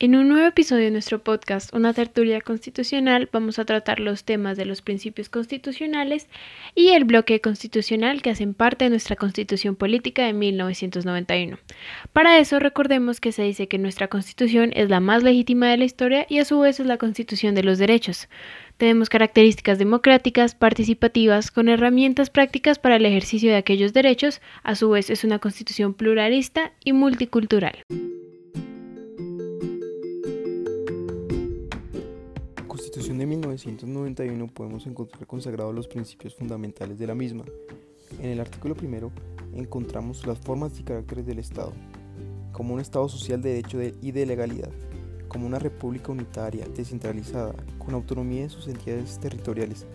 En un nuevo episodio de nuestro podcast, Una tertulia constitucional, vamos a tratar los temas de los principios constitucionales y el bloque constitucional que hacen parte de nuestra constitución política de 1991. Para eso, recordemos que se dice que nuestra constitución es la más legítima de la historia y a su vez es la constitución de los derechos. Tenemos características democráticas, participativas, con herramientas prácticas para el ejercicio de aquellos derechos, a su vez es una constitución pluralista y multicultural. 1991 podemos encontrar consagrados los principios fundamentales de la misma. En el artículo primero encontramos las formas y caracteres del Estado, como un Estado social de derecho y de legalidad, como una república unitaria, descentralizada, con autonomía de sus entidades territoriales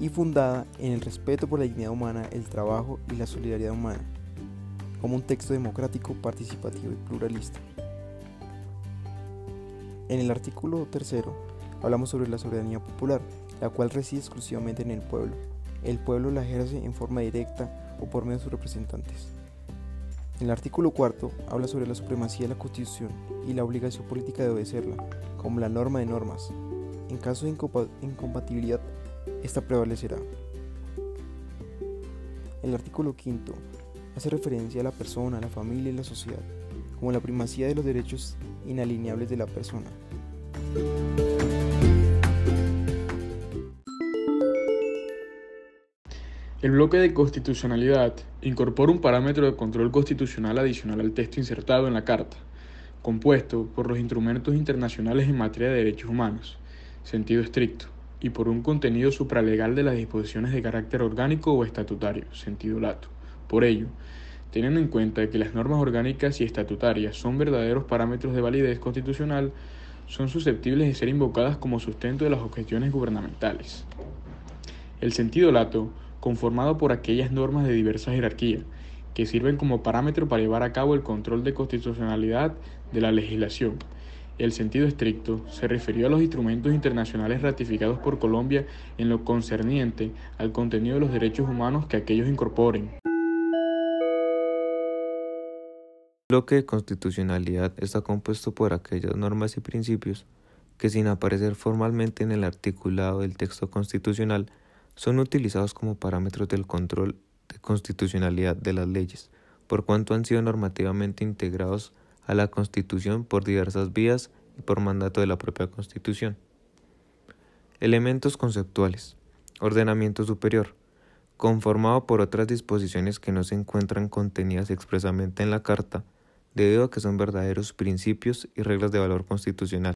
y fundada en el respeto por la dignidad humana, el trabajo y la solidaridad humana, como un texto democrático, participativo y pluralista. En el artículo tercero hablamos sobre la soberanía popular, la cual reside exclusivamente en el pueblo. El pueblo la ejerce en forma directa o por medio de sus representantes. En el artículo cuarto habla sobre la supremacía de la Constitución y la obligación política de obedecerla, como la norma de normas. En caso de incompatibilidad, esta prevalecerá. El artículo quinto hace referencia a la persona, la familia y la sociedad, como la primacía de los derechos inalineables de la persona. El bloque de constitucionalidad incorpora un parámetro de control constitucional adicional al texto insertado en la Carta, compuesto por los instrumentos internacionales en materia de derechos humanos, sentido estricto, y por un contenido supralegal de las disposiciones de carácter orgánico o estatutario, sentido lato. Por ello, teniendo en cuenta que las normas orgánicas y estatutarias son verdaderos parámetros de validez constitucional, son susceptibles de ser invocadas como sustento de las objeciones gubernamentales. El sentido lato conformado por aquellas normas de diversa jerarquía, que sirven como parámetro para llevar a cabo el control de constitucionalidad de la legislación. El sentido estricto se refirió a los instrumentos internacionales ratificados por Colombia en lo concerniente al contenido de los derechos humanos que aquellos incorporen. El bloque de constitucionalidad está compuesto por aquellas normas y principios que sin aparecer formalmente en el articulado del texto constitucional son utilizados como parámetros del control de constitucionalidad de las leyes, por cuanto han sido normativamente integrados a la Constitución por diversas vías y por mandato de la propia Constitución. Elementos conceptuales. Ordenamiento superior. Conformado por otras disposiciones que no se encuentran contenidas expresamente en la Carta, debido a que son verdaderos principios y reglas de valor constitucional.